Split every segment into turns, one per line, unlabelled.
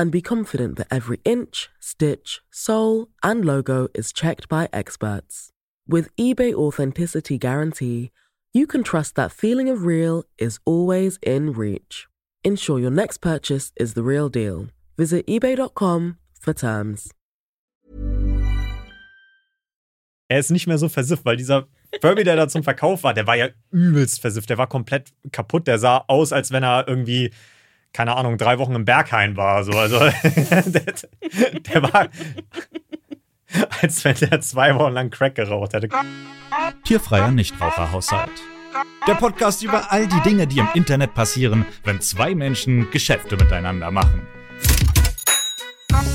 and be confident that every inch, stitch, sole, and logo is checked by experts. With eBay Authenticity Guarantee, you can trust that feeling of real is always in reach. Ensure your next purchase is the real deal. Visit eBay.com for terms.
Er ist nicht mehr so versifft, weil dieser Furby, der da zum Verkauf war, der war ja übelst versifft. Der war komplett kaputt. Der sah aus, als wenn er irgendwie keine Ahnung, drei Wochen im Berghain war. So. Also, der, der, war, als wenn der zwei Wochen lang Crack geraucht hätte.
Tierfreier Nichtraucherhaushalt. Der Podcast über all die Dinge, die im Internet passieren, wenn zwei Menschen Geschäfte miteinander machen.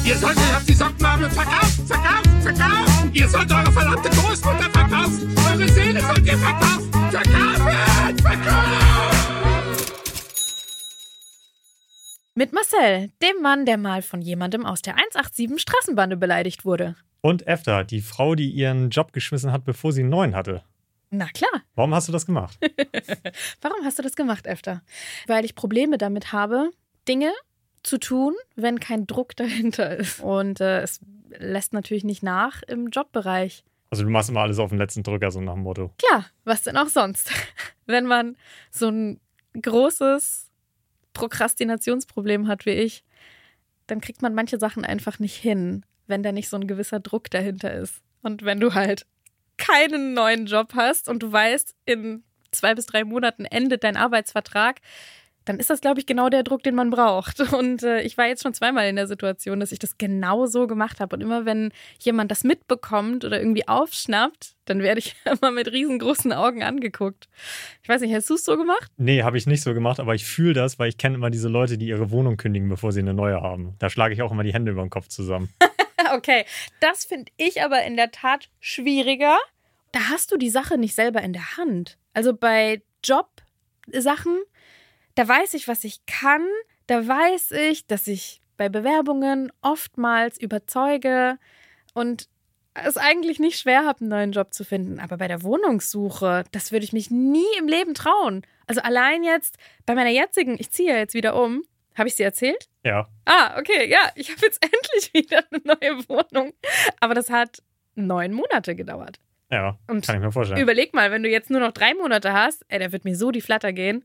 Ihr solltet auf die Sockenmarmel verkaufen, verkaufen, verkaufen. Ihr sollt eure verdammte Großmutter verkaufen. Eure Seele sollt ihr verkaufen. Verkaufen, verkaufen.
Mit Marcel, dem Mann, der mal von jemandem aus der 187 Straßenbande beleidigt wurde.
Und Efter, die Frau, die ihren Job geschmissen hat, bevor sie einen neuen hatte.
Na klar.
Warum hast du das gemacht?
Warum hast du das gemacht, Efter? Weil ich Probleme damit habe, Dinge zu tun, wenn kein Druck dahinter ist. Und äh, es lässt natürlich nicht nach im Jobbereich.
Also du machst immer alles auf den letzten Drücker, so nach dem Motto.
Klar, was denn auch sonst? wenn man so ein großes Prokrastinationsproblem hat wie ich, dann kriegt man manche Sachen einfach nicht hin, wenn da nicht so ein gewisser Druck dahinter ist. Und wenn du halt keinen neuen Job hast und du weißt, in zwei bis drei Monaten endet dein Arbeitsvertrag, dann ist das, glaube ich, genau der Druck, den man braucht. Und äh, ich war jetzt schon zweimal in der Situation, dass ich das genau so gemacht habe. Und immer wenn jemand das mitbekommt oder irgendwie aufschnappt, dann werde ich immer mit riesengroßen Augen angeguckt. Ich weiß nicht, hast du es so gemacht?
Nee, habe ich nicht so gemacht, aber ich fühle das, weil ich kenne immer diese Leute, die ihre Wohnung kündigen, bevor sie eine neue haben. Da schlage ich auch immer die Hände über den Kopf zusammen.
okay, das finde ich aber in der Tat schwieriger. Da hast du die Sache nicht selber in der Hand. Also bei Jobsachen da weiß ich, was ich kann, da weiß ich, dass ich bei Bewerbungen oftmals überzeuge und es eigentlich nicht schwer habe, einen neuen Job zu finden. Aber bei der Wohnungssuche, das würde ich mich nie im Leben trauen. Also allein jetzt bei meiner jetzigen, ich ziehe ja jetzt wieder um. Habe ich sie erzählt?
Ja.
Ah, okay, ja, ich habe jetzt endlich wieder eine neue Wohnung. Aber das hat neun Monate gedauert.
Ja, und kann ich mir vorstellen.
Überleg mal, wenn du jetzt nur noch drei Monate hast, ey, der wird mir so die Flatter gehen.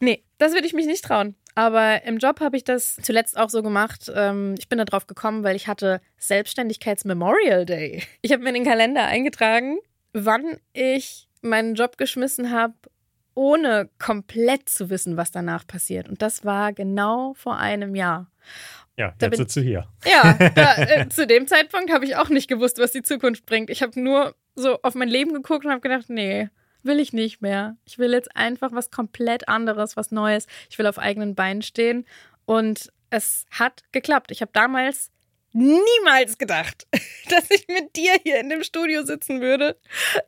Nee, das würde ich mich nicht trauen. Aber im Job habe ich das zuletzt auch so gemacht. Ähm, ich bin da drauf gekommen, weil ich hatte Selbstständigkeits-Memorial Day. Ich habe mir in den Kalender eingetragen, wann ich meinen Job geschmissen habe, ohne komplett zu wissen, was danach passiert. Und das war genau vor einem Jahr.
Ja, da jetzt sitzt du hier.
Ja, da, äh, zu dem Zeitpunkt habe ich auch nicht gewusst, was die Zukunft bringt. Ich habe nur so auf mein Leben geguckt und habe gedacht, nee, will ich nicht mehr. Ich will jetzt einfach was komplett anderes, was Neues. Ich will auf eigenen Beinen stehen. Und es hat geklappt. Ich habe damals niemals gedacht, dass ich mit dir hier in dem Studio sitzen würde.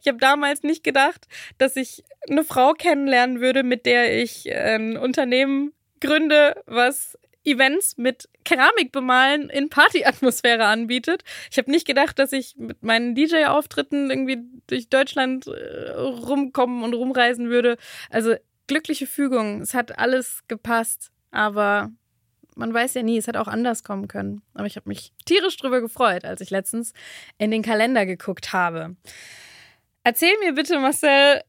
Ich habe damals nicht gedacht, dass ich eine Frau kennenlernen würde, mit der ich ein Unternehmen gründe, was Events mit Keramik bemalen in Partyatmosphäre anbietet. Ich habe nicht gedacht, dass ich mit meinen DJ-Auftritten irgendwie durch Deutschland äh, rumkommen und rumreisen würde. Also glückliche Fügung. Es hat alles gepasst, aber man weiß ja nie, es hat auch anders kommen können. Aber ich habe mich tierisch drüber gefreut, als ich letztens in den Kalender geguckt habe. Erzähl mir bitte, Marcel,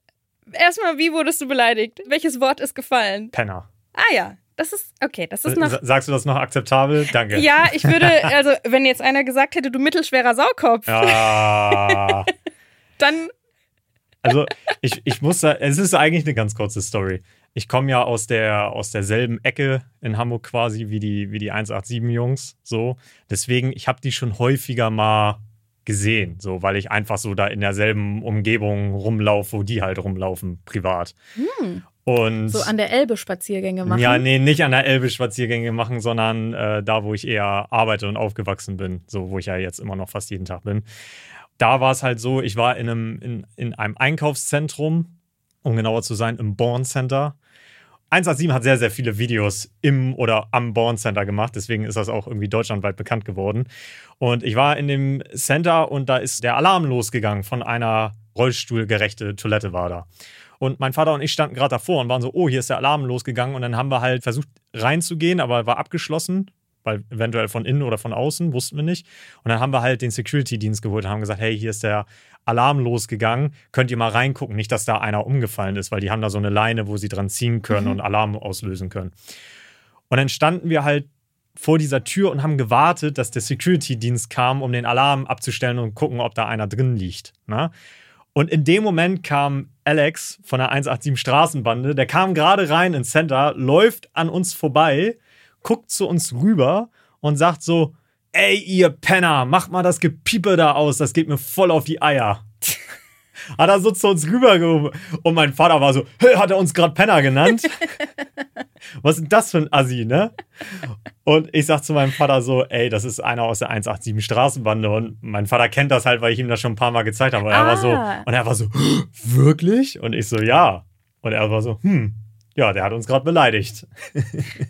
erstmal, wie wurdest du beleidigt? Welches Wort ist gefallen?
Penner.
Ah ja, das ist, okay, das ist noch.
Sagst du das noch akzeptabel? Danke.
Ja, ich würde, also, wenn jetzt einer gesagt hätte, du mittelschwerer Saukopf.
Ja.
dann.
Also, ich, ich muss da, es ist eigentlich eine ganz kurze Story. Ich komme ja aus, der, aus derselben Ecke in Hamburg quasi wie die, wie die 187-Jungs. So. Deswegen, ich habe die schon häufiger mal gesehen, so, weil ich einfach so da in derselben Umgebung rumlaufe, wo die halt rumlaufen, privat.
Hm. Und so an der Elbe Spaziergänge machen?
Ja, nee, nicht an der Elbe Spaziergänge machen, sondern äh, da, wo ich eher arbeite und aufgewachsen bin, so wo ich ja jetzt immer noch fast jeden Tag bin. da war es halt so, ich war in einem, in, in einem Einkaufszentrum, um genauer zu sein, im Born Center. 187 hat sehr, sehr viele Videos im oder am Born Center gemacht, deswegen ist das auch irgendwie deutschlandweit bekannt geworden. Und ich war in dem Center und da ist der Alarm losgegangen von einer rollstuhlgerechte Toilette war da. Und mein Vater und ich standen gerade davor und waren so, oh, hier ist der Alarm losgegangen. Und dann haben wir halt versucht reinzugehen, aber war abgeschlossen, weil eventuell von innen oder von außen, wussten wir nicht. Und dann haben wir halt den Security-Dienst geholt und haben gesagt, hey, hier ist der Alarm losgegangen, könnt ihr mal reingucken, nicht, dass da einer umgefallen ist, weil die haben da so eine Leine, wo sie dran ziehen können
Mhm.
und Alarm auslösen können. Und dann standen wir halt vor dieser Tür und haben gewartet, dass der Security-Dienst kam, um den Alarm abzustellen und gucken, ob da einer drin liegt. Ne? Und in dem Moment kam Alex von der 187 Straßenbande, der kam gerade rein ins Center, läuft an uns vorbei, guckt zu uns rüber und sagt so, ey, ihr Penner, macht mal das Gepiepe da aus, das geht mir voll auf die Eier. Hat er so zu uns rübergehoben. Und mein Vater war so, hey, hat er uns gerade Penner genannt? Was ist denn das für ein Assi, ne? Und ich sag zu meinem Vater so, ey, das ist einer aus der 187 Straßenbande. Und mein Vater kennt das halt, weil ich ihm das schon ein paar Mal gezeigt habe. Und er war so,
Ah.
und er war so, wirklich? Und ich so, ja. Und er war so, hm, ja, der hat uns gerade beleidigt.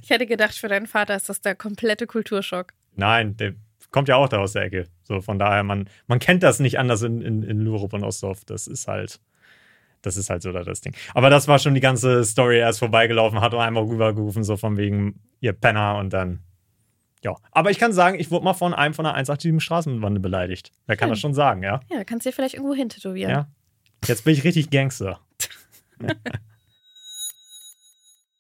Ich hätte gedacht, für deinen Vater ist das der komplette Kulturschock.
Nein, der kommt ja auch da aus der Ecke. So, von daher, man, man kennt das nicht anders in, in, in Lurup und Ostdorf. Das ist halt, das ist halt so da das Ding. Aber das war schon die ganze Story, er ist vorbeigelaufen, hat einmal rübergerufen, so von wegen, ihr Penner und dann. Ja, aber ich kann sagen, ich wurde mal von einem von der 187 Straßenbande beleidigt. Wer kann
Hm.
das schon sagen, ja?
Ja, kannst du dir vielleicht irgendwo hintätowieren.
Ja. Jetzt bin ich richtig Gangster.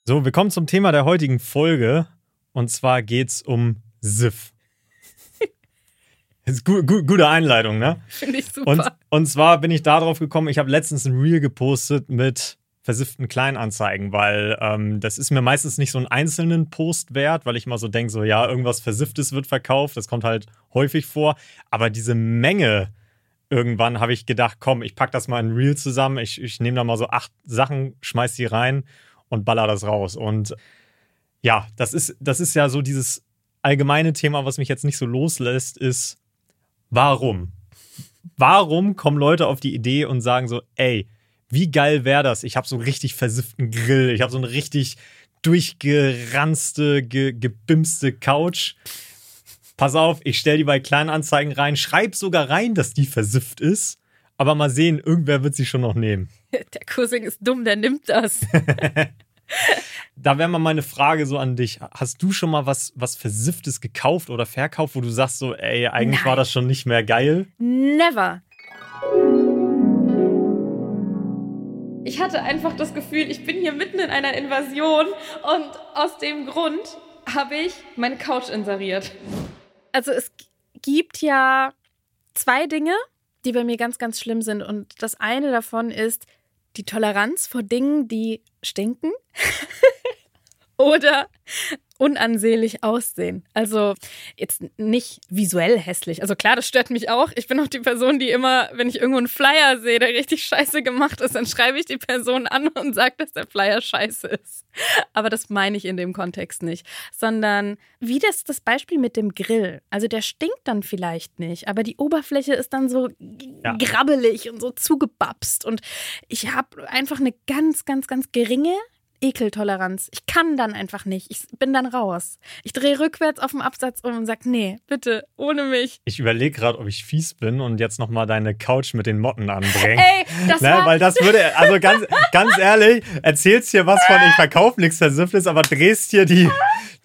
so, wir kommen zum Thema der heutigen Folge. Und zwar geht's um SIF. Ist gu gu gute Einleitung, ne?
Finde ich super.
Und, und zwar bin ich darauf gekommen, ich habe letztens ein Reel gepostet mit versifften Kleinanzeigen, weil ähm, das ist mir meistens nicht so einen einzelnen Post wert, weil ich immer so denke, so ja, irgendwas Versifftes wird verkauft, das kommt halt häufig vor, aber diese Menge irgendwann habe ich gedacht, komm, ich pack das mal in ein Reel zusammen, ich, ich nehme da mal so acht Sachen, schmeiß die rein und baller das raus und ja, das ist, das ist ja so dieses allgemeine Thema, was mich jetzt nicht so loslässt, ist, warum? Warum kommen Leute auf die Idee und sagen so, ey, wie geil wäre das? Ich habe so einen richtig versifften Grill, ich habe so eine richtig durchgeranzte, ge gebimste Couch. Pass auf, ich stelle die bei Kleinanzeigen rein, schreib sogar rein, dass die versifft ist. Aber mal sehen, irgendwer wird sie schon noch nehmen.
Der Cousin ist dumm, der nimmt das.
Da wäre mal meine Frage so an dich. Hast du schon mal was, was Versifftes gekauft oder verkauft, wo du sagst so, ey, eigentlich war
Nein.
das schon nicht mehr geil?
Never. Ich hatte einfach das Gefühl, ich bin hier mitten in einer Invasion und aus dem Grund habe ich meine Couch inseriert. Also es gibt ja zwei Dinge, die bei mir ganz, ganz schlimm sind. Und das eine davon ist die Toleranz vor Dingen, die stinken. Oder unansehnlich aussehen. Also jetzt nicht visuell hässlich. Also klar, das stört mich auch. Ich bin auch die Person, die immer, wenn ich irgendwo einen Flyer sehe, der richtig scheiße gemacht ist, dann schreibe ich die Person an und sage, dass der Flyer scheiße ist. Aber das meine ich in dem Kontext nicht. Sondern wie das, das Beispiel mit dem Grill. Also der stinkt dann vielleicht nicht, aber die Oberfläche ist dann so
Ja.
grabbelig und so zugebapst. Und ich habe einfach eine ganz, ganz, ganz geringe Ekeltoleranz. Ich kann dann einfach nicht. Ich bin dann raus. Ich drehe rückwärts auf dem Absatz um und sage, nee, bitte, ohne mich.
Ich überlege gerade, ob ich fies bin und jetzt nochmal deine Couch mit den Motten anbringe.
Ey, das
Ne, weil das würde, also ganz, ganz ehrlich, erzählst hier was von, ich verkaufe nichts Versifftes, aber drehst hier die,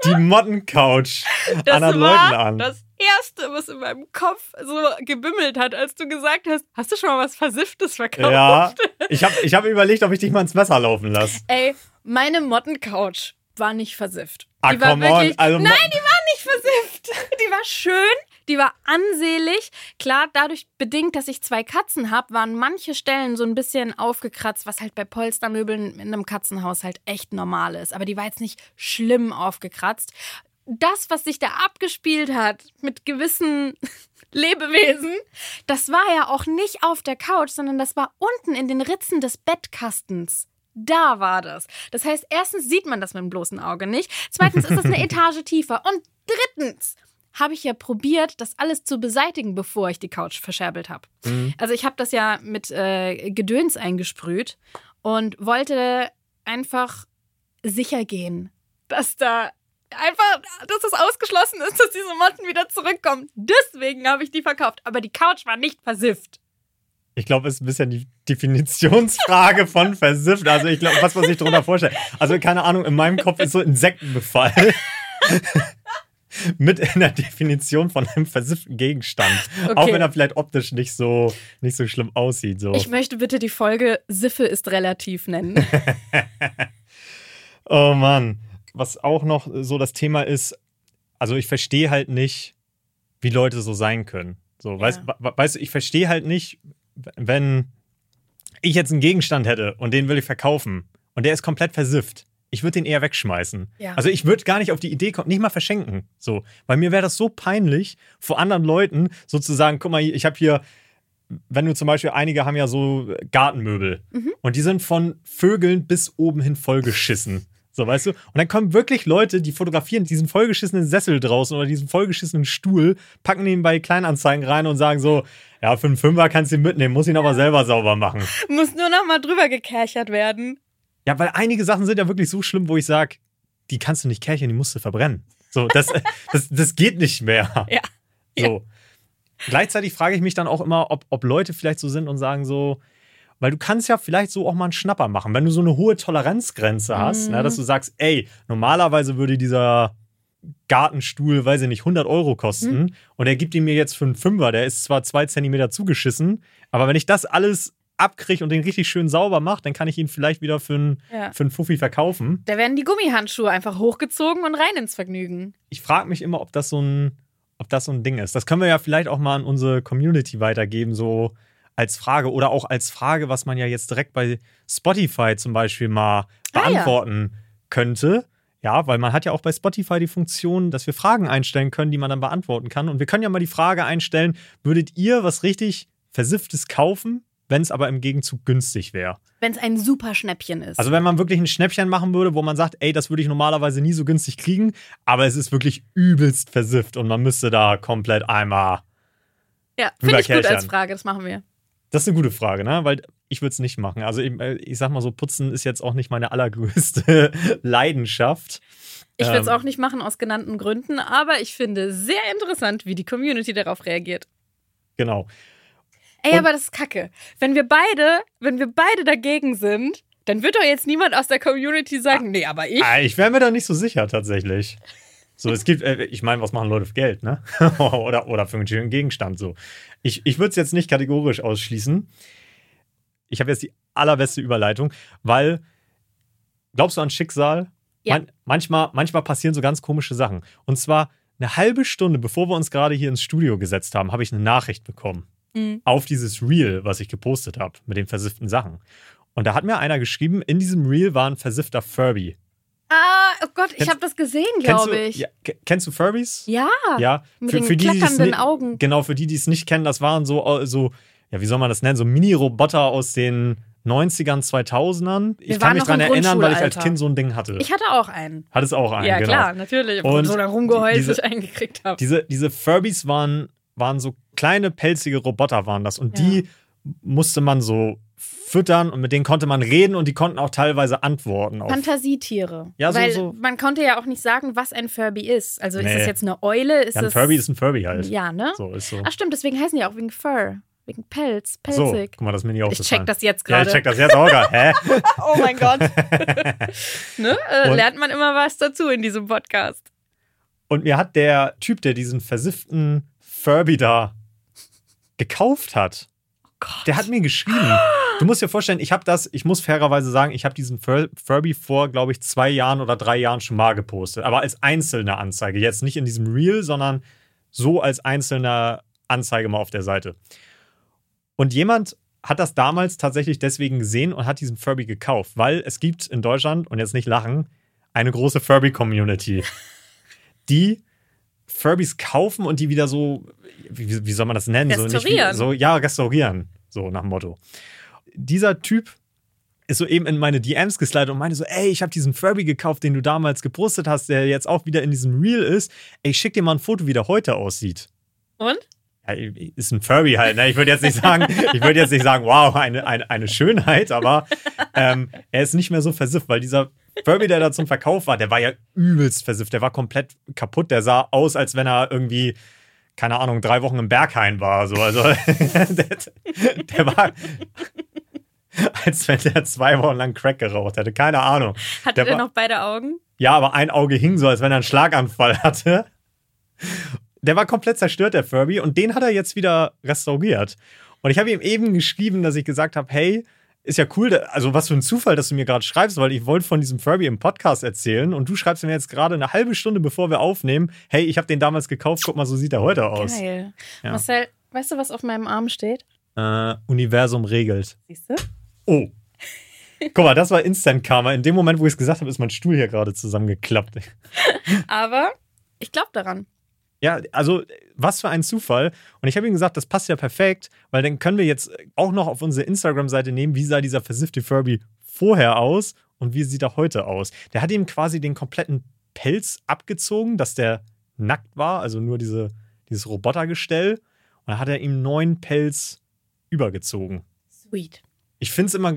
die Mottencouch anderen Leuten an.
das Erste, was in meinem Kopf so gebimmelt hat, als du gesagt hast, hast du schon mal was Versifftes verkauft?
Ja, ich habe ich hab überlegt, ob ich dich mal ins Messer laufen lasse.
Ey, meine Mottencouch war nicht versifft.
Ah,
die war
come on,
wirklich,
also
nein, die war nicht versifft. Die war schön, die war ansehlich. Klar, dadurch bedingt, dass ich zwei Katzen habe, waren manche Stellen so ein bisschen aufgekratzt, was halt bei Polstermöbeln in einem Katzenhaushalt echt normal ist. Aber die war jetzt nicht schlimm aufgekratzt. Das, was sich da abgespielt hat mit gewissen Lebewesen, das war ja auch nicht auf der Couch, sondern das war unten in den Ritzen des Bettkastens. Da war das. Das heißt, erstens sieht man das mit dem bloßen Auge nicht. Zweitens ist es eine Etage tiefer. Und drittens habe ich ja probiert, das alles zu beseitigen, bevor ich die Couch verscherbelt habe.
Mhm.
Also ich habe das ja mit äh, Gedöns eingesprüht und wollte einfach sicher gehen, dass da einfach, dass es ausgeschlossen ist, dass diese Motten wieder zurückkommen. Deswegen habe ich die verkauft. Aber die Couch war nicht versifft.
Ich glaube, es ist ein bisschen die Definitionsfrage von versifft. Also ich glaube, was man sich darunter vorstellt. Also keine Ahnung, in meinem Kopf ist so Insektenbefall. Mit in der Definition von einem versifften Gegenstand. Auch
Okay.
wenn er vielleicht optisch nicht so, nicht so schlimm aussieht. So.
Ich möchte bitte die Folge Siffe ist relativ nennen.
Oh Mann. Was auch noch so das Thema ist, also ich verstehe halt nicht, wie Leute so sein können. So, weißt,
Ja.
we- weißt du, ich verstehe halt nicht, wenn ich jetzt einen Gegenstand hätte und den will ich verkaufen und der ist komplett versifft. Ich würde den eher wegschmeißen.
Ja.
Also ich würde gar nicht auf die Idee kommen, nicht mal verschenken. So, weil mir wäre das so peinlich, vor anderen Leuten sozusagen, guck mal, ich habe hier, wenn du zum Beispiel, einige haben ja so Gartenmöbel und die sind von Vögeln bis oben hin vollgeschissen. So, weißt du? Und dann kommen wirklich Leute, die fotografieren diesen vollgeschissenen Sessel draußen oder diesen vollgeschissenen Stuhl, packen den bei Kleinanzeigen rein und sagen so, ja, für einen Fünfer kannst du ihn mitnehmen, muss ihn aber selber sauber machen.
Muss nur noch mal drüber gekerchert werden.
Ja, weil einige Sachen sind ja wirklich so schlimm, wo ich sage, die kannst du nicht kärchern, die musst du verbrennen. So, das, das, das geht nicht mehr.
Ja.
So. Gleichzeitig frage ich mich dann auch immer, ob, ob Leute vielleicht so sind und sagen so, weil du kannst ja vielleicht so auch mal einen Schnapper machen, wenn du so eine hohe Toleranzgrenze hast,
Mhm.
ne, dass du sagst, ey, normalerweise würde dieser Gartenstuhl, weiß ich nicht, 100 Euro kosten
Mhm.
und er gibt ihn mir jetzt für einen Fünfer, der ist zwar zwei Zentimeter zugeschissen, aber wenn ich das alles abkriege und den richtig schön sauber mache, dann kann ich ihn vielleicht wieder für einen,
Ja.
für einen Fuffi verkaufen.
Da werden die Gummihandschuhe einfach hochgezogen und rein ins Vergnügen.
ich frage mich immer, ob das so ein, ob das so ein Ding ist. Das können wir ja vielleicht auch mal an unsere Community weitergeben, so als Frage oder auch als Frage, was man ja jetzt direkt bei Spotify zum Beispiel mal
Ah, ja.
beantworten könnte. Ja, weil man hat ja auch bei Spotify die Funktion, dass wir Fragen einstellen können, die man dann beantworten kann. Und wir können ja mal die Frage einstellen: Würdet ihr was richtig Versifftes kaufen, wenn es aber im Gegenzug günstig wäre?
Wenn es ein super Schnäppchen ist.
Also wenn man wirklich ein Schnäppchen machen würde, wo man sagt, ey, das würde ich normalerweise nie so günstig kriegen, aber es ist wirklich übelst versifft und man müsste da komplett einmal.
ja, finde ich gut als. Frage, das machen wir.
Das ist eine gute Frage, ne? Weil ich würde es nicht machen. Also ich, äh, ich sag mal so, Putzen ist jetzt auch nicht meine allergrößte Leidenschaft.
Ich will es
Ähm.
auch nicht machen aus genannten Gründen, aber ich finde sehr interessant, wie die Community darauf reagiert.
Genau.
Ey,
Und-
aber das ist kacke. Wenn wir beide, wenn wir beide dagegen sind, dann wird doch jetzt niemand aus der Community sagen, nee, aber ich.
Ah, Ich wäre mir da nicht so sicher, tatsächlich. So, es gibt, äh, ich meine, was machen Leute für Geld, ne? oder, oder für einen schönen Gegenstand, so. Ich, ich würde es jetzt nicht kategorisch ausschließen. Ich habe jetzt die allerbeste Überleitung, weil, glaubst du an Schicksal?
Ja.
Man, manchmal, manchmal passieren so ganz komische Sachen. Und zwar eine halbe Stunde, bevor wir uns gerade hier ins Studio gesetzt haben, habe ich eine Nachricht bekommen
Mhm.
auf dieses Reel, was ich gepostet habe, mit den versifften Sachen. Und da hat mir einer geschrieben, in diesem Reel war ein versiffter Furby.
Ah, oh Gott, ich habe das gesehen, glaube ich.
Ja, ke- kennst du Furbies?
Ja.
Ja,
mit den
die, die's
klackernden Augen.
Genau, für die, die es nicht kennen, das waren so, so, ja, wie soll man das nennen, so Mini-Roboter aus den 90ern, 2000ern. Ich
Wir
kann
waren
mich daran erinnern, weil ich als. Kind so ein Ding hatte.
Ich hatte auch einen.
hatte es auch einen,
ja,
genau.
klar, natürlich.
Und
so da rumgeheult,
diese-
ich eingekriegt habe.
Diese, diese Furbies waren, waren so kleine, pelzige Roboter waren das. Und
Ja.
die musste man so füttern und mit denen konnte man reden und die konnten auch teilweise antworten auf
Fantasietiere.
Ja, so-
Weil
so-
man konnte ja auch nicht sagen, was ein Furby ist. Also ist
Nee.
das jetzt eine Eule? Ist
ja, ein Furby ist ein Furby halt.
Ja, ne?
So ist so.
Ach stimmt, deswegen heißen die auch wegen Fur. Wegen Pelz,
so,
pelzig.
guck mal, das ist mir nicht
ich check das jetzt
Ja,
gerade.
ich check das jetzt auch gerade. Hä?
Oh mein Gott. ne? äh, lernt man immer was dazu in diesem Podcast.
Und mir hat der Typ, der diesen versifften Furby da gekauft hat, der hat mir geschrieben. Du musst dir vorstellen, ich habe das, ich muss fairerweise sagen, ich habe diesen Fur Furby vor, glaube ich, zwei Jahren oder drei Jahren schon mal gepostet. Aber als einzelne Anzeige. Jetzt nicht in diesem Reel, sondern so als einzelne Anzeige mal auf der Seite. Und jemand hat das damals tatsächlich deswegen gesehen und hat diesen Furby gekauft, weil es gibt in Deutschland, und jetzt nicht lachen, eine große Furby-Community, die Furbys kaufen und die wieder so, wie, wie soll man das nennen? So, nicht so, ja, restaurieren, so nach dem Motto. Dieser Typ ist so eben in meine DMs geslidet und meinte so, ey, ich habe diesen Furby gekauft, den du damals gepostet hast, der jetzt auch wieder in diesem Reel ist. Ey, ich schick dir mal ein Foto, wie der heute aussieht.
Und?
Ja, ist ein Furby halt, ne? Ich würde jetzt nicht sagen, ich würde jetzt nicht sagen, wow, eine, eine, eine Schönheit, aber ähm, er ist nicht mehr so versifft, weil dieser Furby, der da zum Verkauf war, der war ja übelst versifft, der war komplett kaputt, der sah aus, als wenn er irgendwie, keine Ahnung, drei Wochen im Berghain war. So. Also der, der war, als wenn der zwei Wochen lang Crack geraucht hätte. Keine Ahnung.
Hatte
Der
der, noch beide Augen?
Ja, aber ein Auge hing so, als wenn er einen Schlaganfall hatte. Der war komplett zerstört, der Furby, und den hat er jetzt wieder restauriert. Und ich habe ihm eben geschrieben, dass ich gesagt habe, hey, ist ja cool, also was für ein Zufall, dass du mir gerade schreibst, weil ich wollte von diesem Furby im Podcast erzählen und du schreibst mir jetzt gerade eine halbe Stunde, bevor wir aufnehmen, hey, ich habe den damals gekauft, guck mal, so sieht er heute aus.
Geil.
Ja.
Marcel, weißt du, was auf meinem Arm steht?
Äh, Universum regelt.
Siehst du?
Oh. Guck mal, das war Instant Karma. In dem Moment, wo ich es gesagt habe, ist mein Stuhl hier gerade zusammengeklappt.
Aber ich glaube daran.
Ja, also was für ein Zufall. Und ich habe ihm gesagt, das passt ja perfekt, weil dann können wir jetzt auch noch auf unsere Instagram-Seite nehmen, wie sah dieser versiffte Furby vorher aus und wie sieht er heute aus. Der hat ihm quasi den kompletten Pelz abgezogen, dass der nackt war, also nur diese, dieses Robotergestell. Und dann hat er ihm neuen Pelz übergezogen.
Sweet.
Ich finde es immer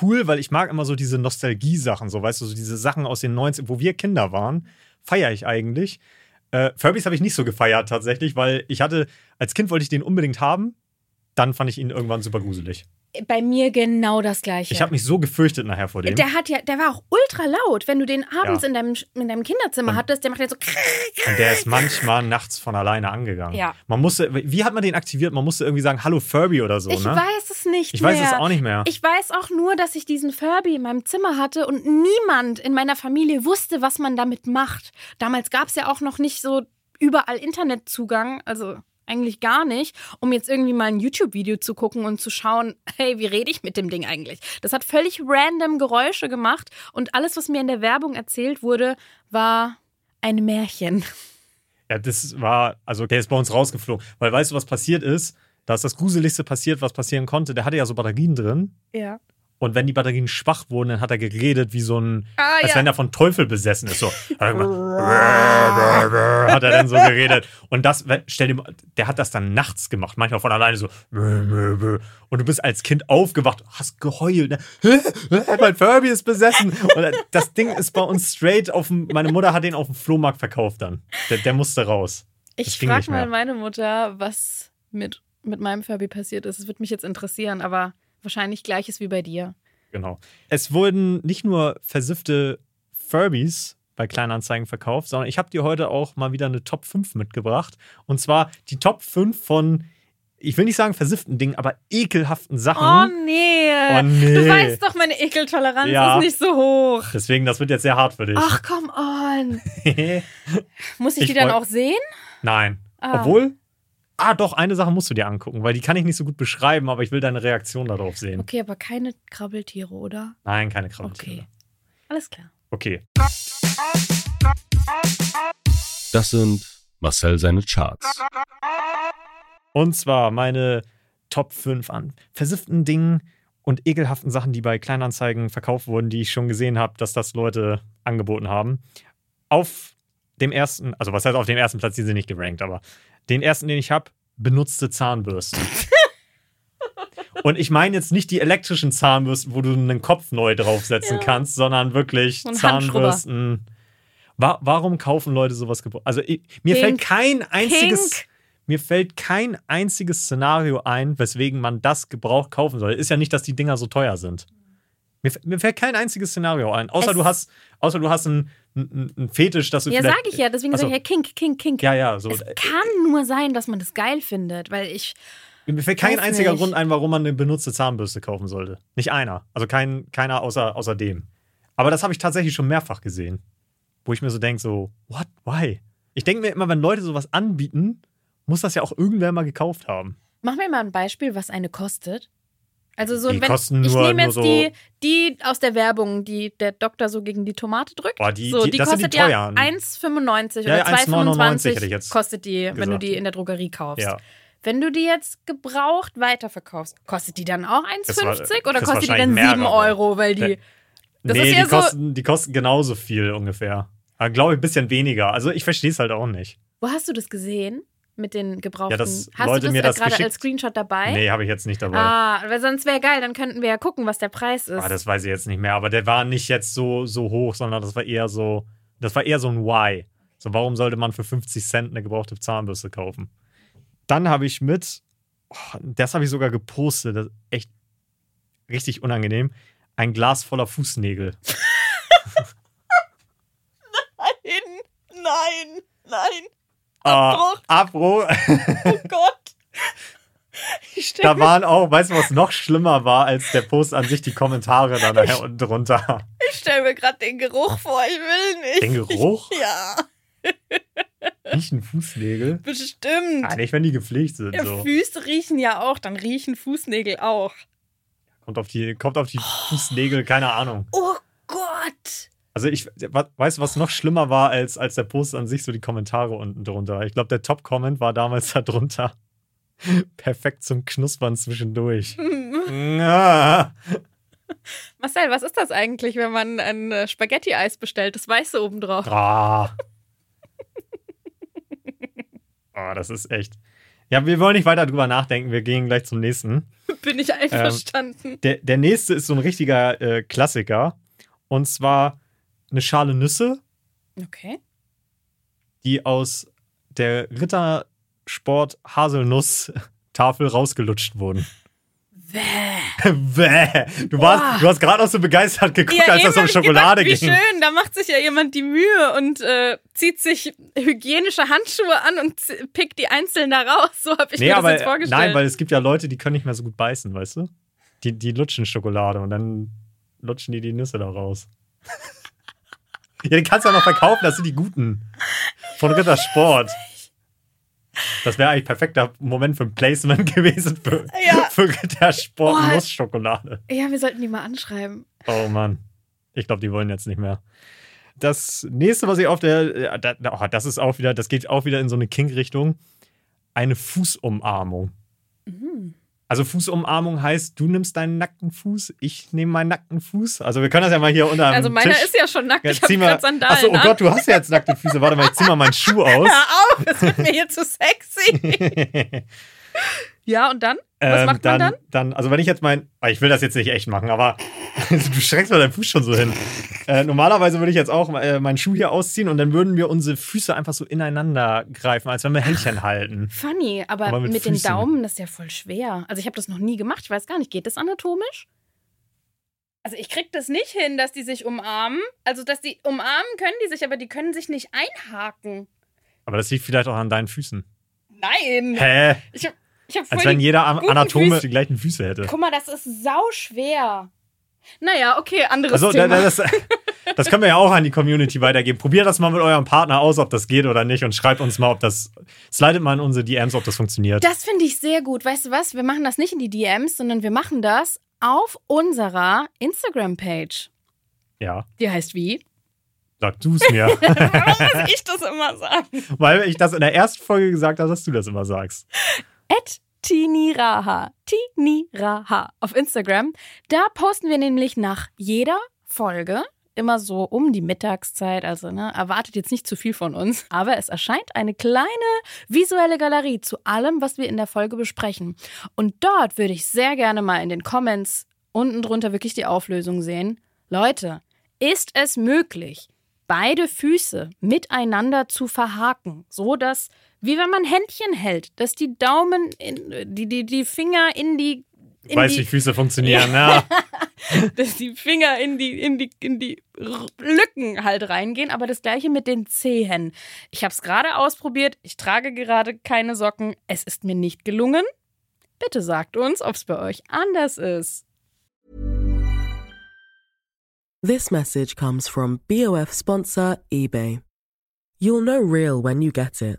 cool, weil ich mag immer so diese Nostalgie-Sachen, so weißt du, so diese Sachen aus den 90 wo wir Kinder waren, feiere ich eigentlich. Äh, Furbies habe ich nicht so gefeiert tatsächlich, weil ich hatte, als Kind wollte ich den unbedingt haben, dann fand ich ihn irgendwann super gruselig.
Bei mir genau das Gleiche.
Ich habe mich so gefürchtet nachher vor dem.
der hat ja, der war auch ultra laut. Wenn du den abends
Ja.
in, deinem, in deinem Kinderzimmer
Und-
hattest, der macht ja so.
Und der ist manchmal nachts von alleine angegangen.
Ja.
Man musste, wie hat man den aktiviert? Man musste irgendwie sagen, hallo Furby oder so,
Ich
ne?
weiß es nicht
ich
mehr.
weiß es auch nicht mehr.
Ich weiß auch nur, dass ich diesen Furby in meinem Zimmer hatte und niemand in meiner Familie wusste, was man damit macht. Damals gab es ja auch noch nicht so überall Internetzugang, also eigentlich gar nicht, um jetzt irgendwie mal ein YouTube-Video zu gucken und zu schauen, hey, wie rede ich mit dem Ding eigentlich? Das hat völlig random Geräusche gemacht und alles, was mir in der Werbung erzählt wurde, war ein Märchen.
Ja, das war, also der ist bei uns rausgeflogen. Weil weißt du, was passiert ist? Da ist das Gruseligste passiert, was passieren konnte. Der hatte ja so Batterien drin.
Ja.
Und wenn die Batterien schwach wurden, dann hat er geredet wie so ein,
Ah,
als
ja.
wenn er von Teufel besessen ist. So. Hat er gemacht, hat er dann so geredet. Und das, stell dir mal, der hat das dann nachts gemacht, manchmal von alleine so. Und du bist als Kind aufgewacht, hast geheult. Ne? mein Furby ist besessen. Und das Ding ist bei uns straight auf dem, meine Mutter hat den auf dem Flohmarkt verkauft dann. Der, der musste raus. Das
Ich frage mal meine Mutter, was mit, mit meinem Furby passiert ist. Es wird mich jetzt interessieren, aber wahrscheinlich gleiches wie bei dir.
Genau. Es wurden nicht nur versiffte Furbies bei Kleinanzeigen verkauft, sondern ich habe dir heute auch mal wieder eine Top 5 mitgebracht. Und zwar die Top 5 von, ich will nicht sagen versifften Dingen, aber ekelhaften Sachen.
Oh nee.
Oh, nee.
Du weißt doch, meine Ekeltoleranz
Ja.
ist nicht so hoch.
Deswegen, das wird jetzt sehr hart für dich.
Ach, come on. Muss ich,
Ich
die dann auch sehen?
Nein.
Ah.
Obwohl, ah doch, eine Sache musst du dir angucken, weil die kann ich nicht so gut beschreiben, aber ich will deine Reaktion darauf sehen.
Okay, aber keine Krabbeltiere, oder?
Nein, keine Krabbeltiere.
Okay. Alles klar.
Okay.
Das sind Marcel seine Charts.
Und zwar meine Top 5 an versifften Dingen und ekelhaften Sachen, die bei Kleinanzeigen verkauft wurden, die ich schon gesehen habe, dass das Leute angeboten haben. Auf dem ersten, also was heißt auf dem ersten Platz, die sind nicht gerankt, aber den ersten, den ich habe, benutzte Zahnbürsten. Und ich meine jetzt nicht die elektrischen Zahnbürsten, wo du einen Kopf neu draufsetzen
Ja.
kannst, sondern wirklich
Handschrubber.
Zahnbürsten. Wa warum kaufen Leute sowas gebraucht? Also ich, mir
Pink.
fällt kein einziges,
Pink.
mir fällt kein einziges Szenario ein, weswegen man das gebraucht kaufen soll. Ist ja nicht, dass die Dinger so teuer sind. Mir, mir fällt kein einziges Szenario ein, außer
Es-
du hast, außer du hast einen, einen, einen Fetisch, dass du
Ja,
vielleicht.
sag ich ja. Deswegen
Ach so.
sage ich ja Kink, Kink, Kink.
Ja, ja, so.
Es kann nur sein, dass man das geil findet, weil ich.
Mir fällt kein einziger
nicht.
Grund ein, warum man eine benutzte Zahnbürste kaufen sollte. Nicht einer. Also kein, keiner außer, außer dem. Aber das habe ich tatsächlich schon mehrfach gesehen. Wo ich mir so denke, so, what, why? Ich denke mir immer, wenn Leute sowas anbieten, muss das ja auch irgendwer mal gekauft haben.
Mach mir mal ein Beispiel, was eine kostet. Also so,
Die
wenn
kosten
ich
nur-
nehme
nur
jetzt
so-
die, die aus der Werbung, die der Doktor so gegen die Tomate drückt.
Boah, die-
so,
die-
die
sind die
kostet ja
teuren.
1,95
Ja,
oder
ja, 1,99
2,25
hätte ich jetzt
kostet die, wenn du
gesagt.
die in der Drogerie kaufst.
Ja.
wenn du die jetzt gebraucht weiterverkaufst, kostet die dann auch
Das war-
1,50 oder kostet die dann
wahrscheinlich
7
mehrere.
Euro, weil die.
Äh,
Das
nee, die,
so.
kosten, die kosten genauso viel ungefähr. Aber glaube ich, ein bisschen weniger. Also ich verstehe es halt auch nicht.
Wo hast du das gesehen? Mit den gebrauchten.
Ja, dass
hast
Leute
du das,
mir das
gerade
geschickt-
als Screenshot dabei?
Nee, habe ich jetzt nicht dabei.
Ah, weil sonst wäre geil, dann könnten wir ja gucken, was der Preis ist.
Ah, das weiß ich jetzt nicht mehr. Aber der war nicht jetzt so, so hoch, sondern das war eher so, das war eher so ein Why. So, warum sollte man für 50 Cent eine gebrauchte Zahnbürste kaufen? Dann habe ich mit, oh, das habe ich sogar gepostet, das ist echt richtig unangenehm, ein Glas voller Fußnägel.
Nein, nein, nein.
Abbruch. Abbruch.
Oh Gott.
Da waren auch, weißt du, was noch schlimmer war als der Post an sich, die Kommentare da nachher unten drunter.
ich stell mir gerade den Geruch vor, ich will nicht.
Den Geruch?
Ja,
Riechen Fußnägel?
bestimmt.
Ah, nicht, wenn die gepflegt sind.
Ja,
So.
Füße riechen ja auch, dann riechen Fußnägel auch.
Kommt auf die, kommt auf die Fußnägel, keine Ahnung.
Oh Gott.
Also ich du, was noch schlimmer war als, als der Post an sich, so die Kommentare unten drunter. Ich glaube, der Top-Comment war damals da drunter. Perfekt zum Knuspern zwischendurch. Ja.
Marcel, was ist das eigentlich, wenn man ein äh, Spaghetti-Eis bestellt? Das Weiße oben drauf.
Ah. Oh, das ist echt. Ja, wir wollen nicht weiter drüber nachdenken. Wir gehen gleich zum nächsten.
Bin ich einverstanden.
Der, der nächste ist so ein richtiger äh, Klassiker. Und zwar eine Schale Nüsse,
Okay.
die aus der Rittersport Haselnuss Tafel rausgelutscht wurden.
Bäh.
Bäh. Du, warst, du hast gerade auch so begeistert geguckt, als das um Schokolade
gedacht,
ging.
Wie schön, da macht sich ja jemand die Mühe und äh, zieht sich hygienische Handschuhe an und pickt die einzeln da raus. So habe ich
Nee,
mir
aber
das jetzt vorgestellt.
nein, weil es gibt ja Leute, die können nicht mehr so gut beißen, weißt du? Die, die lutschen Schokolade und dann lutschen die die Nüsse da raus. ja, den kannst du ja noch verkaufen, das sind die guten. Von Rittersport. Das wäre eigentlich perfekter Moment für ein Placement gewesen für,
Ja.
für Rittersport
Boah.
Nussschokolade.
ja, wir sollten die mal anschreiben.
Oh Mann. Ich glaube, die wollen jetzt nicht mehr. Das nächste, was ich auf der. äh, Oh, das ist auch wieder, das geht auch wieder in so eine King-Richtung. Eine Fußumarmung.
Mhm.
Also Fußumarmung heißt, du nimmst deinen nackten Fuß, ich nehme meinen nackten Fuß. Also wir können das ja mal hier unter
Also meiner
Tisch.
ist ja schon nackt.
Ja,
ich habe gerade Sandalen
Achso, oh
an.
Gott, du hast ja jetzt nackte Füße. Warte mal, ich zieh mal meinen Schuh aus.
Hör auf, es wird mir hier zu sexy. ja, und dann? Was
Ähm,
macht man dann?
Dann, also wenn ich jetzt mein, ah, ich will das jetzt nicht echt machen, aber du streckst mal deinen Fuß schon so hin. Äh, normalerweise würde ich jetzt auch äh, meinen Schuh hier ausziehen und dann würden wir unsere Füße einfach so ineinander greifen, als wenn wir Händchen halten.
Funny, aber,
Aber mit
mit, den. Daumen, das ist ja voll schwer. Also ich habe das noch nie gemacht. Ich weiß gar nicht, geht das anatomisch? Also ich krieg das nicht hin, dass die sich umarmen. Also dass die umarmen können die sich, aber die können sich nicht einhaken.
Aber das liegt vielleicht auch an deinen Füßen.
Nein.
Hä?
Ich
Als wenn jeder Anatome
Füße.
die gleichen Füße hätte.
Guck mal, das ist sau schwer. Naja, okay, anderes
Also da,
Thema.
da, das, das können wir ja auch an die Community weitergeben. Probiert das mal mit eurem Partner aus, ob das geht oder nicht und schreibt uns mal, ob das, slidet mal in unsere DMs, ob das funktioniert.
Das finde ich sehr gut. Weißt du was? Wir machen das nicht in die DMs, sondern wir machen das auf unserer Instagram-Page.
Ja,
Die heißt wie?
sag du es mir.
Warum muss ich das immer sagen?
Weil ich das in der ersten Folge gesagt habe, dass du das immer sagst.
At Tiniraha. Tiniraha auf Instagram. Da posten wir nämlich nach jeder Folge immer so um die Mittagszeit. Also ne, erwartet jetzt nicht zu viel von uns. Aber es erscheint eine kleine visuelle Galerie zu allem, was wir in der Folge besprechen. Und dort würde ich sehr gerne mal in den Comments unten drunter wirklich die Auflösung sehen. Leute, ist es möglich, beide Füße miteinander zu verhaken, so dass, wie wenn man Händchen hält, dass die Daumen, in, die, die, die Finger in die, in
Weiß,
die
wie Füße funktionieren, ja.
dass die Finger in die, in die, in die Lücken halt reingehen, aber das gleiche mit den Zehen. Ich habe es gerade ausprobiert, ich trage gerade keine Socken, es ist mir nicht gelungen. Bitte sagt uns, ob es bei euch anders ist.
This message comes from BOF sponsor eBay. You'll know real when you get it.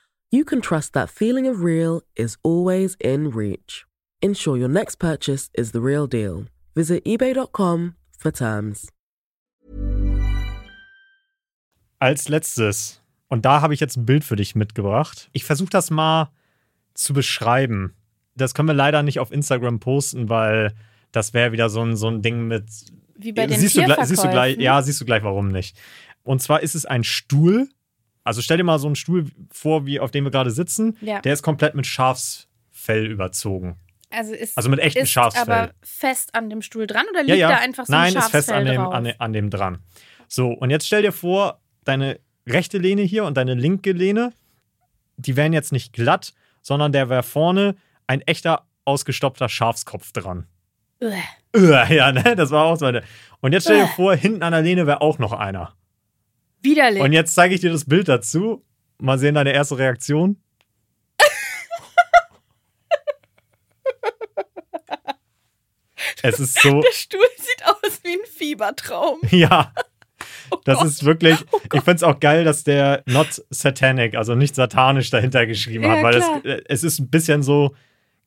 you can trust that feeling of real is always in reach. Ensure your next purchase is the real deal. Visit eBay.com for terms.
Als letztes, und da habe ich jetzt ein Bild für dich mitgebracht. Ich versuche das mal zu beschreiben. Das können wir leider nicht auf Instagram posten, weil das wäre wieder so ein, so ein Ding mit.
Wie bei den
siehst, du, gleich- siehst du gleich, ja, siehst du gleich, warum nicht. Und zwar ist es ein Stuhl. Also stell dir mal so einen Stuhl vor, wie auf dem wir gerade sitzen.
Ja.
Der ist komplett mit Schafsfell überzogen.
Also, ist,
Also mit echtem
ist
Schafsfell.
aber fest an dem Stuhl dran oder liegt
Ja, ja.
da einfach so
Nein,
ein
ist fest
Schafsfell
an dem, an, dem- an dem dran. So, und jetzt stell dir vor, deine rechte Lehne hier und deine linke Lehne, die wären jetzt nicht glatt, sondern der wäre vorne ein echter ausgestopfter Schafskopf dran.
Uäh.
Uah, Ja, ne? Das war auch so eine. Und jetzt stell dir
Uah.
vor, hinten an der Lehne wäre auch noch einer.
Widerlich.
Und jetzt zeige ich dir das Bild dazu. Mal sehen deine erste Reaktion. es ist so,
der Stuhl sieht aus wie ein Fiebertraum.
ja. Das
Gott.
ist wirklich, ich finde es auch geil, dass der not satanic, also nicht satanisch dahinter geschrieben hat,
Ja,
weil es, äh, es ist ein bisschen so,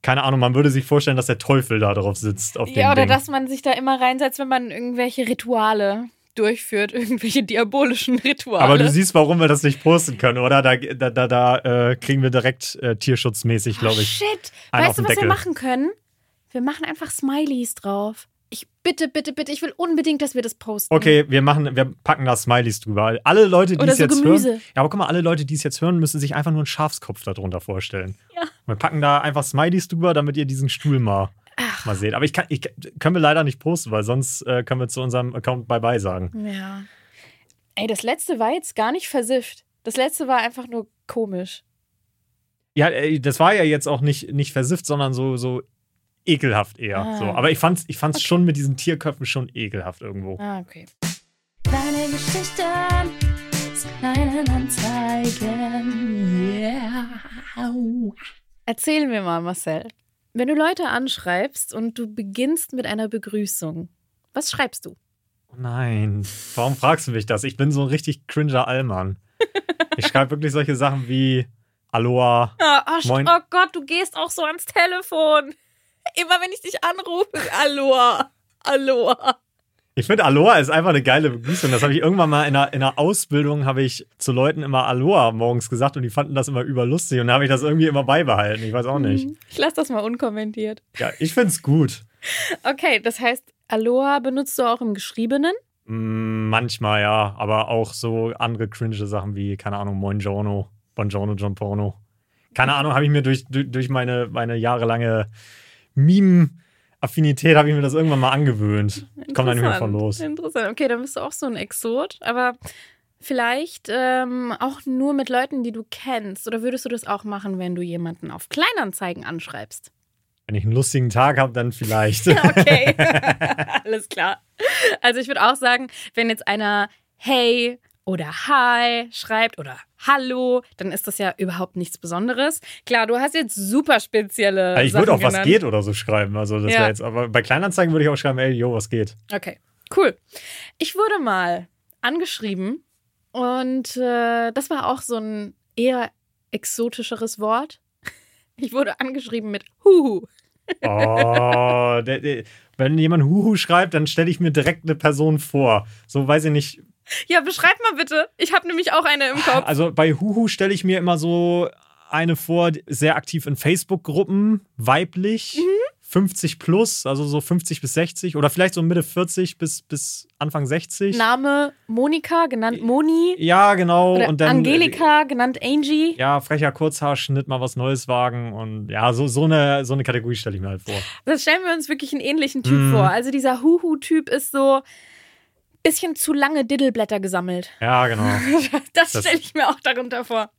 keine Ahnung, man würde sich vorstellen, dass der Teufel da drauf sitzt auf dem
Ja, oder
Ding.
dass man sich da immer reinsetzt, wenn man irgendwelche Rituale durchführt, irgendwelche diabolischen Rituale.
Aber du siehst, warum wir das nicht posten können, oder? Da, da, da, da äh, kriegen wir direkt äh, tierschutzmäßig, glaube ich.
Oh, Shit. weißt du, was wir
Deckel.
machen können? Wir machen einfach Smileys drauf. Ich bitte, bitte, bitte, ich will unbedingt, dass wir das posten.
Okay, wir machen, wir packen da Smileys drüber. Alle Leute, die es
so
jetzt
Gemüse.
hören. Ja, aber guck mal, alle Leute, die es jetzt hören, müssen sich einfach nur einen Schafskopf darunter vorstellen.
Ja.
Wir packen da einfach Smileys drüber, damit ihr diesen Stuhl mal, mal seht. Aber ich kann, ich, können wir leider nicht posten, weil sonst äh, können wir zu unserem Account Bye-bye sagen.
Ja. Ey, das letzte war jetzt gar nicht versifft. Das letzte war einfach nur komisch.
Ja, ey, das war ja jetzt auch nicht, nicht versifft, sondern so, so ekelhaft eher.
Ah.
So. Aber ich fand's, ich fand's schon mit diesen Tierköpfen schon ekelhaft irgendwo.
Ah, okay.
Kleine Geschichten aus kleinen Anzeigen. Yeah.
Erzähl mir mal, Marcel. Wenn du Leute anschreibst und du beginnst mit einer Begrüßung, was schreibst du?
Oh Nein, warum fragst du mich das? Ich bin so ein richtig cringer Allmann. Ich schreibe wirklich solche Sachen wie Aloha.
Oh, oh,
Moin.
oh Gott, du gehst auch so ans Telefon. Immer wenn ich dich anrufe, Aloha, Aloha.
Ich finde Aloha ist einfach eine geile Begrüßung. Das habe ich irgendwann mal in einer, in einer Ausbildung habe ich zu Leuten immer Aloha morgens gesagt und die fanden das immer überlustig und da habe ich das irgendwie immer beibehalten. Ich weiß auch nicht.
Ich lasse das mal unkommentiert.
Ja, ich finde es gut.
Okay, das heißt, Aloha benutzt du auch im Geschriebenen?
Mm, Manchmal ja, aber auch so andere cringe Sachen wie, keine Ahnung, Moin Giorno, Buongiorno, John Porno. Keine Ahnung, habe ich mir durch, durch, meine, meine jahrelange Meme-Affinität habe ich mir das irgendwann mal angewöhnt. Ich komme da nicht mehr von los.
Interessant. Okay, dann bist du auch so ein Exot, aber vielleicht ähm, auch nur mit Leuten, die du kennst. Oder würdest du das auch machen, wenn du jemanden auf Kleinanzeigen anschreibst?
Wenn ich einen lustigen Tag habe, dann vielleicht.
Okay, alles klar. Also ich würde auch sagen, wenn jetzt einer Hey oder Hi schreibt oder Hallo, dann ist das ja überhaupt nichts Besonderes. Klar, du hast jetzt super spezielle.
Also ich würde auch was
genannt.
geht oder so schreiben. Also das
Ja.
wäre jetzt, aber bei Kleinanzeigen würde ich auch schreiben, ey, yo, was geht?
Okay, cool. Ich wurde mal angeschrieben und äh, das war auch so ein eher exotischeres Wort. Ich wurde angeschrieben mit Huhu.
Oh, der, der, wenn jemand Huhu schreibt, dann stelle ich mir direkt eine Person vor. So weiß ich nicht.
Ja, beschreib mal bitte. Ich habe nämlich auch eine im Kopf.
Also bei Huhu stelle ich mir immer so eine vor, sehr aktiv in Facebook-Gruppen, weiblich,
Mhm.
50 plus, also so 50 bis 60 oder vielleicht so Mitte 40 bis, bis Anfang 60.
Name Monika, genannt Moni.
Ja, genau.
Oder
und dann,
Angelika, genannt Angie.
Ja, frecher Kurzhaarschnitt, mal was Neues wagen und ja, so, so, eine, so eine Kategorie stelle ich mir halt vor.
Das stellen wir uns wirklich einen ähnlichen Typ
Mhm.
vor. Also dieser Huhu-Typ ist so bisschen zu lange Diddleblätter gesammelt.
Ja, genau.
Das,
Das-
stelle ich mir auch darunter vor.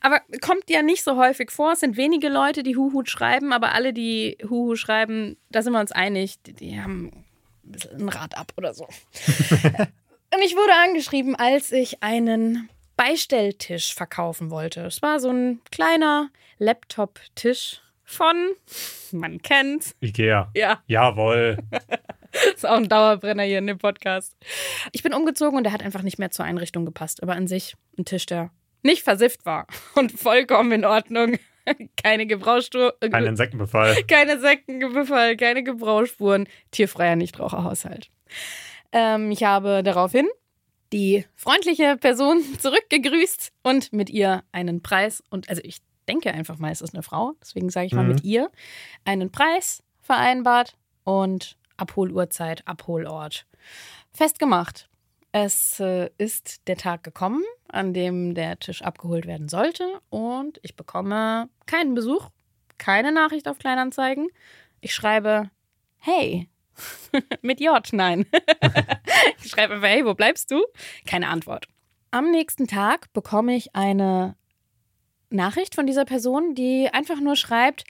Aber kommt ja nicht so häufig vor. Es sind wenige Leute, die Huhu schreiben, aber alle, die Huhu schreiben, da sind wir uns einig, die, die haben ein bisschen ein Rad ab oder so. Und ich wurde angeschrieben, als ich einen Beistelltisch verkaufen wollte. Es war so ein kleiner Laptop-Tisch von, man kennt,
Ikea.
ja,
Jawohl.
ist auch ein Dauerbrenner hier in dem Podcast. Ich bin umgezogen und der hat einfach nicht mehr zur Einrichtung gepasst. Aber an sich ein Tisch, der nicht versifft war und vollkommen in Ordnung. Keine Gebrauchsspuren.
Kein Insektenbefall.
keine Sektenbefall, keine Gebrauchsspuren, tierfreier Nichtraucherhaushalt. Ähm, ich habe daraufhin die freundliche Person zurückgegrüßt und mit ihr einen Preis und also ich denke einfach mal, es ist eine Frau, deswegen sage ich mal
Mhm.
mit ihr einen Preis vereinbart und Abholuhrzeit, Abholort festgemacht. Es äh, ist der Tag gekommen, an dem der Tisch abgeholt werden sollte und ich bekomme keinen Besuch, keine Nachricht auf Kleinanzeigen. Ich schreibe, hey, mit J, nein. ich schreibe einfach, hey, wo bleibst du? Keine Antwort. Am nächsten Tag bekomme ich eine Nachricht von dieser Person, die einfach nur schreibt,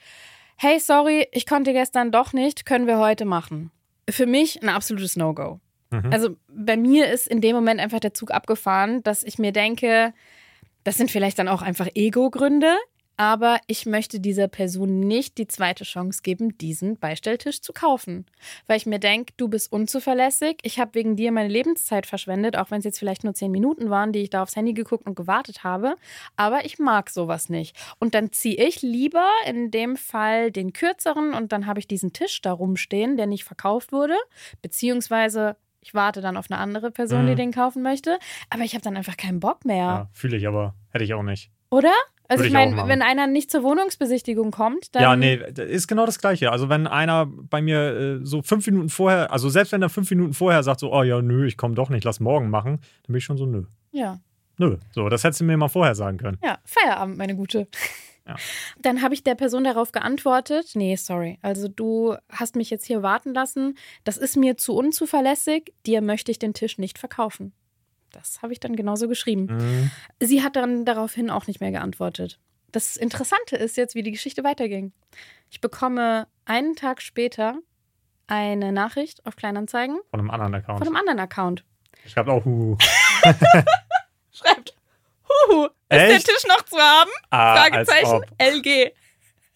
hey, sorry, ich konnte gestern doch nicht, können wir heute machen. Für mich ein absolutes No-Go.
Mhm.
Also bei mir ist in dem Moment einfach der Zug abgefahren, dass ich mir denke, das sind vielleicht dann auch einfach Ego-Gründe, aber ich möchte dieser Person nicht die zweite Chance geben, diesen Beistelltisch zu kaufen. Weil ich mir denke, du bist unzuverlässig, ich habe wegen dir meine Lebenszeit verschwendet, auch wenn es jetzt vielleicht nur zehn Minuten waren, die ich da aufs Handy geguckt und gewartet habe, aber ich mag sowas nicht. Und dann ziehe ich lieber in dem Fall den kürzeren und dann habe ich diesen Tisch da rumstehen, der nicht verkauft wurde, beziehungsweise ich warte dann auf eine andere Person,
Mhm.
die den kaufen möchte, aber ich habe dann einfach keinen Bock mehr.
Ja, fühle ich aber. Hätte ich auch nicht.
Oder? Also
Würde
ich
ich
meine, wenn einer nicht zur Wohnungsbesichtigung kommt, dann.
ja, nee, ist genau das Gleiche. Also, wenn einer bei mir äh, so fünf Minuten vorher, also selbst wenn er fünf Minuten vorher sagt, so, oh ja, nö, ich komme doch nicht, lass morgen machen, dann bin ich schon so, nö.
Ja.
Nö. So, das hättest du mir mal vorher sagen können.
Ja, Feierabend, meine Gute.
Ja.
Dann habe ich der Person darauf geantwortet, nee, sorry, also du hast mich jetzt hier warten lassen, das ist mir zu unzuverlässig, dir möchte ich den Tisch nicht verkaufen. Das habe ich dann genauso geschrieben.
Mhm.
Sie hat dann daraufhin auch nicht mehr geantwortet. Das Interessante ist jetzt, wie die Geschichte weiterging. Ich bekomme einen Tag später eine Nachricht auf Kleinanzeigen
Von einem anderen Account.
von einem anderen Account.
Schreibt auch, hu.
Schreibt, Huhu, ist
Echt?
der Tisch noch zu haben?
Ah,
Fragezeichen. LG.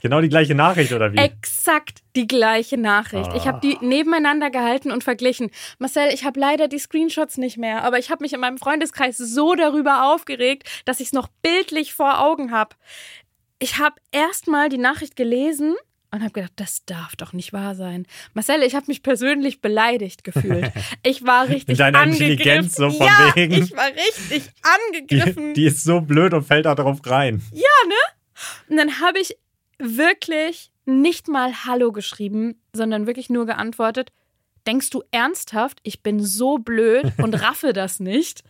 Genau die gleiche Nachricht, oder wie?
Exakt die gleiche Nachricht. Ich habe die
Ah.
nebeneinander gehalten und verglichen. Marcel, ich habe leider die Screenshots nicht mehr, aber ich habe mich in meinem Freundeskreis so darüber aufgeregt, dass ich es noch bildlich vor Augen habe. Ich habe erstmal die Nachricht gelesen und habe gedacht, das darf doch nicht wahr sein. Marcel, ich habe mich persönlich beleidigt gefühlt. Ich war richtig
Mit deiner
angegriffen.
Intelligenz so von
ja,
wegen.
ich war richtig angegriffen.
die, die ist so blöd und fällt da drauf rein.
Und dann habe ich wirklich nicht mal Hallo geschrieben, sondern wirklich nur geantwortet, denkst du ernsthaft, ich bin so blöd und raffe das nicht?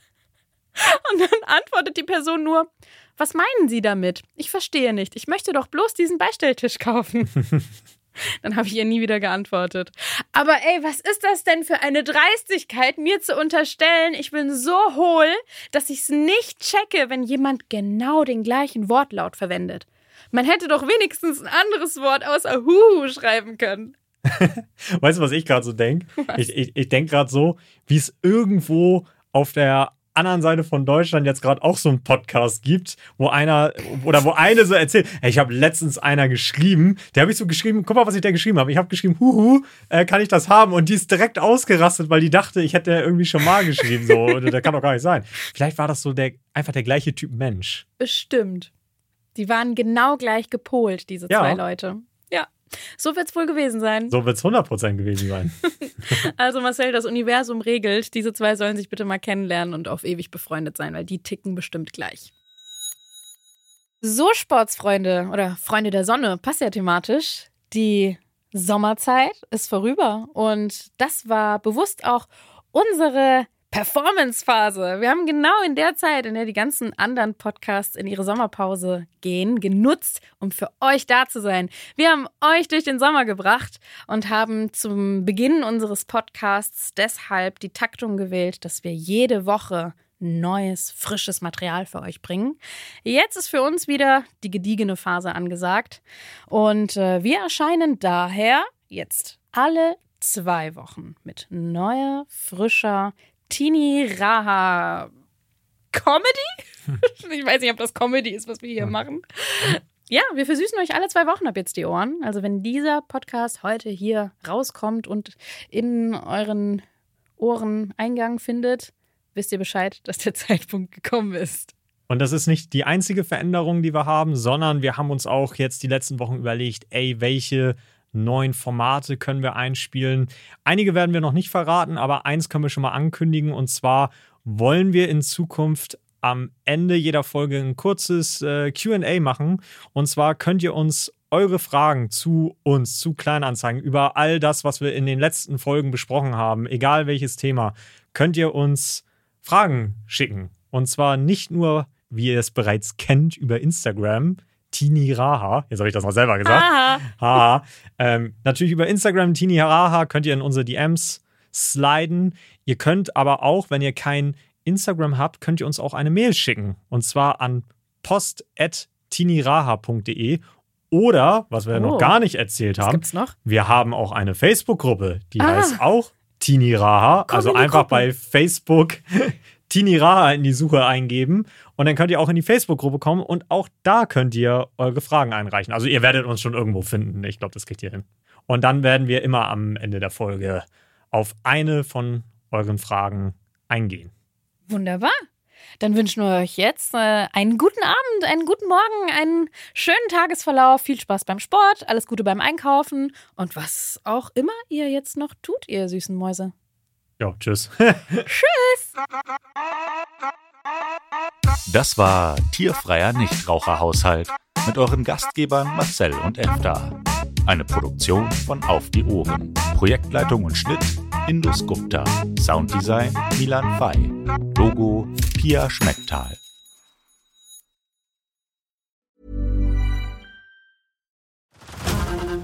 Und dann antwortet die Person nur, was meinen Sie damit? Ich verstehe nicht. Ich möchte doch bloß diesen Beistelltisch kaufen. Dann habe ich ihr nie wieder geantwortet. Aber ey, was ist das denn für eine Dreistigkeit, mir zu unterstellen, ich bin so hohl, dass ich es nicht checke, wenn jemand genau den gleichen Wortlaut verwendet. Man hätte doch wenigstens ein anderes Wort außer Huhu schreiben können.
Weißt du, was ich gerade so denke? Ich, ich, ich denke gerade so, wie es irgendwo auf der anderen Seite von Deutschland jetzt gerade auch so einen Podcast gibt, wo einer oder wo eine so erzählt, hey, ich habe letztens einer geschrieben, der habe ich so geschrieben, guck mal, was ich da geschrieben habe. Ich habe geschrieben, huhu, äh, kann ich das haben? Und die ist direkt ausgerastet, weil die dachte, ich hätte irgendwie schon mal geschrieben. So, das kann doch gar nicht sein. Vielleicht war das so der einfach der gleiche Typ Mensch.
Bestimmt. Die waren genau gleich gepolt, diese
Ja.
zwei Leute. Ja. So wird es wohl gewesen sein.
So wird es 100% gewesen sein.
Also Marcel, das Universum regelt, diese zwei sollen sich bitte mal kennenlernen und auf ewig befreundet sein, weil die ticken bestimmt gleich. So, Sportsfreunde oder Freunde der Sonne, passt ja thematisch. Die Sommerzeit ist vorüber und das war bewusst auch unsere Performance-Phase. Wir haben genau in der Zeit, in der die ganzen anderen Podcasts in ihre Sommerpause gehen, genutzt, um für euch da zu sein. Wir haben euch durch den Sommer gebracht und haben zum Beginn unseres Podcasts deshalb die Taktung gewählt, dass wir jede Woche neues, frisches Material für euch bringen. Jetzt ist für uns wieder die gediegene Phase angesagt und äh, wir erscheinen daher jetzt alle zwei Wochen mit neuer, frischer Tini Raha Comedy? ich weiß nicht, ob das Comedy ist, was wir hier machen. Ja, wir versüßen euch alle zwei Wochen ab jetzt die Ohren. Also wenn dieser Podcast heute hier rauskommt und in euren Ohren Eingang findet, wisst ihr Bescheid, dass der Zeitpunkt gekommen ist.
Und das ist nicht die einzige Veränderung, die wir haben, sondern wir haben uns auch jetzt die letzten Wochen überlegt, ey, welche neuen Formate können wir einspielen. Einige werden wir noch nicht verraten, aber eins können wir schon mal ankündigen. Und zwar wollen wir in Zukunft am Ende jeder Folge ein kurzes äh, QA machen. Und zwar könnt ihr uns eure Fragen zu uns, zu Kleinanzeigen, über all das, was wir in den letzten Folgen besprochen haben, egal welches Thema, könnt ihr uns Fragen schicken. Und zwar nicht nur, wie ihr es bereits kennt, über Instagram. Tini Raha, jetzt habe ich das noch selber gesagt.
Aha.
Haha. Ähm, natürlich über Instagram, Tini Raha, könnt ihr in unsere DMs sliden. Ihr könnt aber auch, wenn ihr kein Instagram habt, könnt ihr uns auch eine Mail schicken. Und zwar an post.tiniraha.de oder, was wir
Oh.
noch gar nicht erzählt
Was
haben,
gibt's noch?
wir haben auch eine Facebook-Gruppe, die
Ah.
heißt auch Tini Raha.
Komm
Also einfach
Gruppe.
bei Facebook Tini Raha in die Suche eingeben und dann könnt ihr auch in die Facebook-Gruppe kommen und auch da könnt ihr eure Fragen einreichen. Also ihr werdet uns schon irgendwo finden. Ich glaube, das kriegt ihr hin. Und dann werden wir immer am Ende der Folge auf eine von euren Fragen eingehen.
Wunderbar. Dann wünschen wir euch jetzt äh, einen guten Abend, einen guten Morgen, einen schönen Tagesverlauf, viel Spaß beim Sport, alles Gute beim Einkaufen und was auch immer ihr jetzt noch tut, ihr süßen Mäuse.
Ja, tschüss.
Das war Tierfreier Nichtraucherhaushalt mit euren Gastgebern Marcel und Efta. Eine Produktion von Auf die Ohren. Projektleitung und Schnitt Indus Gupta. Sounddesign Milan Fay. Logo Pia Schmecktal.